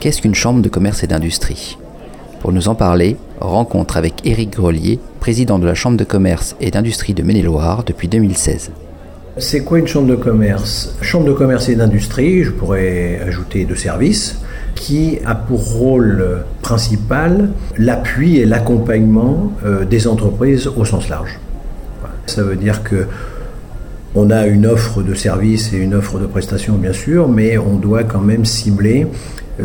Qu'est-ce qu'une chambre de commerce et d'industrie? Pour nous en parler, rencontre avec Éric Grelier, président de la chambre de commerce et d'industrie de Maine-et-Loire depuis 2016. C'est quoi une chambre de commerce? Chambre de commerce et d'industrie, je pourrais ajouter de services, qui a pour rôle principal l'appui et l'accompagnement euh, des entreprises au sens large. Ça veut dire que on a une offre de services et une offre de prestations, bien sûr, mais on doit quand même cibler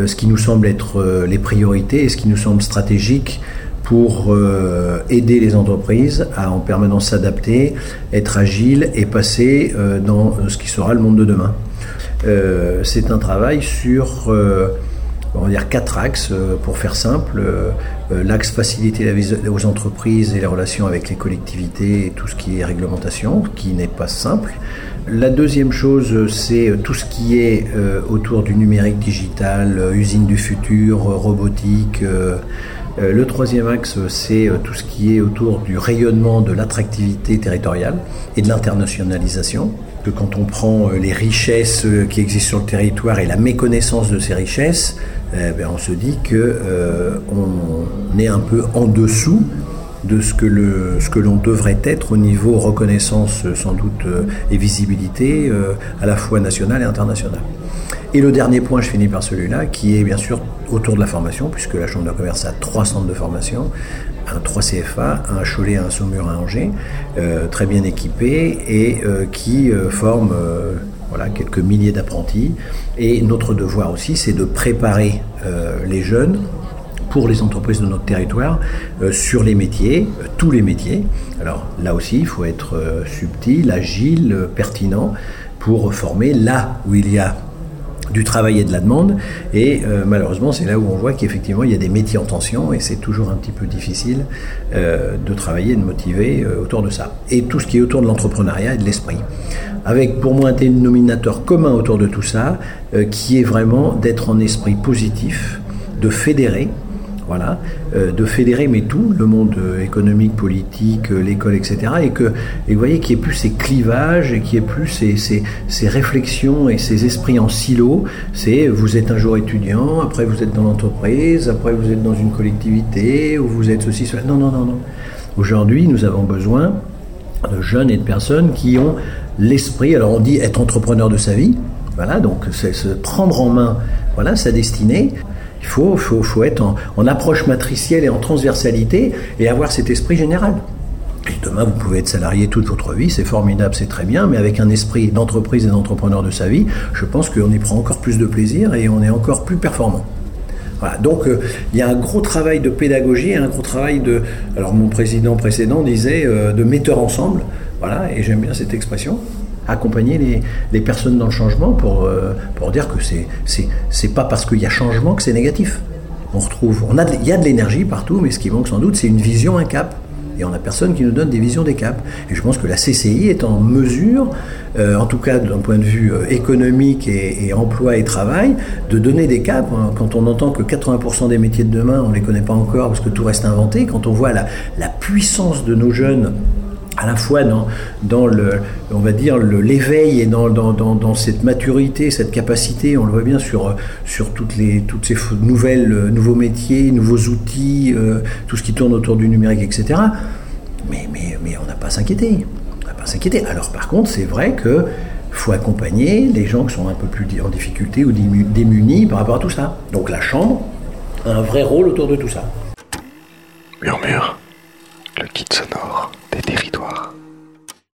ce qui nous semble être euh, les priorités et ce qui nous semble stratégique pour euh, aider les entreprises à en permanence s'adapter, être agiles et passer dans ce qui sera le monde de demain. C'est un travail sur on va dire quatre axes pour faire simple. L'axe faciliter la vie aux entreprises et les relations avec les collectivités et tout ce qui est réglementation, qui n'est pas simple. La deuxième chose, c'est tout ce qui est euh, autour du numérique digital, euh, usine du futur, euh, robotique. Le troisième axe, c'est tout ce qui est autour du rayonnement de l'attractivité territoriale et de l'internationalisation. Que quand on prend les richesses qui existent sur le territoire et la méconnaissance de ces richesses, ben, on se dit que on est un peu en dessous de ce que, le, ce que l'on devrait être au niveau reconnaissance sans doute euh, et visibilité euh, à la fois nationale et internationale. Et le dernier point, je finis par celui-là, qui est bien sûr autour de la formation, puisque la Chambre de commerce a trois centres de formation, un 3 CFA, un Cholet, un Saumur, un Angers, euh, très bien équipés et qui forment voilà, quelques milliers d'apprentis. Et notre devoir aussi, c'est de préparer les jeunes pour les entreprises de notre territoire euh, sur les métiers, euh, tous les métiers. Alors là aussi, il faut être euh, subtil, agile, pertinent pour former là où il y a du travail et de la demande. Et malheureusement, c'est là où on voit qu'effectivement, il y a des métiers en tension et c'est toujours un petit peu difficile de travailler et de motiver autour de ça. Et tout ce qui est autour de l'entrepreneuriat et de l'esprit. Avec pour moi un dénominateur commun autour de tout ça, qui est vraiment d'être en esprit positif, de fédérer, voilà, euh, de fédérer mais tout, le monde euh, économique, politique, euh, l'école, etc. Et que, et vous voyez qu'il n'y ait plus ces clivages et qu'il n'y ait plus ces, ces, réflexions et ces esprits en silo. C'est vous êtes un jour étudiant, après vous êtes dans l'entreprise, après vous êtes dans une collectivité, ou vous êtes ceci, cela. Non, non, non, non. Aujourd'hui, nous avons besoin de jeunes et de personnes qui ont l'esprit, alors on dit être entrepreneur de sa vie, voilà, donc c'est se prendre en main voilà, sa destinée. Il faut, faut, faut être en, approche matricielle et en transversalité et avoir cet esprit général. Et demain, vous pouvez être salarié toute votre vie, c'est formidable, c'est très bien, mais avec un esprit d'entreprise et d'entrepreneur de sa vie, je pense qu'on y prend encore plus de plaisir et on est encore plus performant. Voilà, donc euh, il y a un gros travail de pédagogie, un gros travail de. Alors mon président précédent disait euh, de metteur ensemble, voilà, et j'aime bien cette expression accompagner les, les, personnes dans le changement pour, euh, pour dire que c'est c'est pas parce qu'il y a changement que c'est négatif. On retrouve, on a, il y a de l'énergie partout, mais ce qui manque sans doute, c'est une vision, un cap. Et on n'a personne qui nous donne des visions des caps. Et je pense que la CCI est en mesure, euh, en tout cas d'un point de vue euh, économique et, et, emploi et travail, de donner des caps. Hein. Quand on entend que 80% des métiers de demain, on ne les connaît pas encore parce que tout reste inventé, quand on voit la, la puissance de nos jeunes à la fois dans, le, on va dire, l'éveil et dans, dans, dans, cette maturité, cette capacité, on le voit bien sur, sur toutes, les, toutes ces nouvelles, nouveaux métiers, nouveaux outils, euh, tout ce qui tourne autour du numérique, etc. Mais, mais, mais on n'a pas à s'inquiéter. Pas à s'inquiéter. Alors par contre, c'est vrai que faut accompagner les gens qui sont un peu plus en difficulté ou démunis par rapport à tout ça. Donc la chambre a un vrai rôle autour de tout ça. Murmure, le kit sonore des territoires.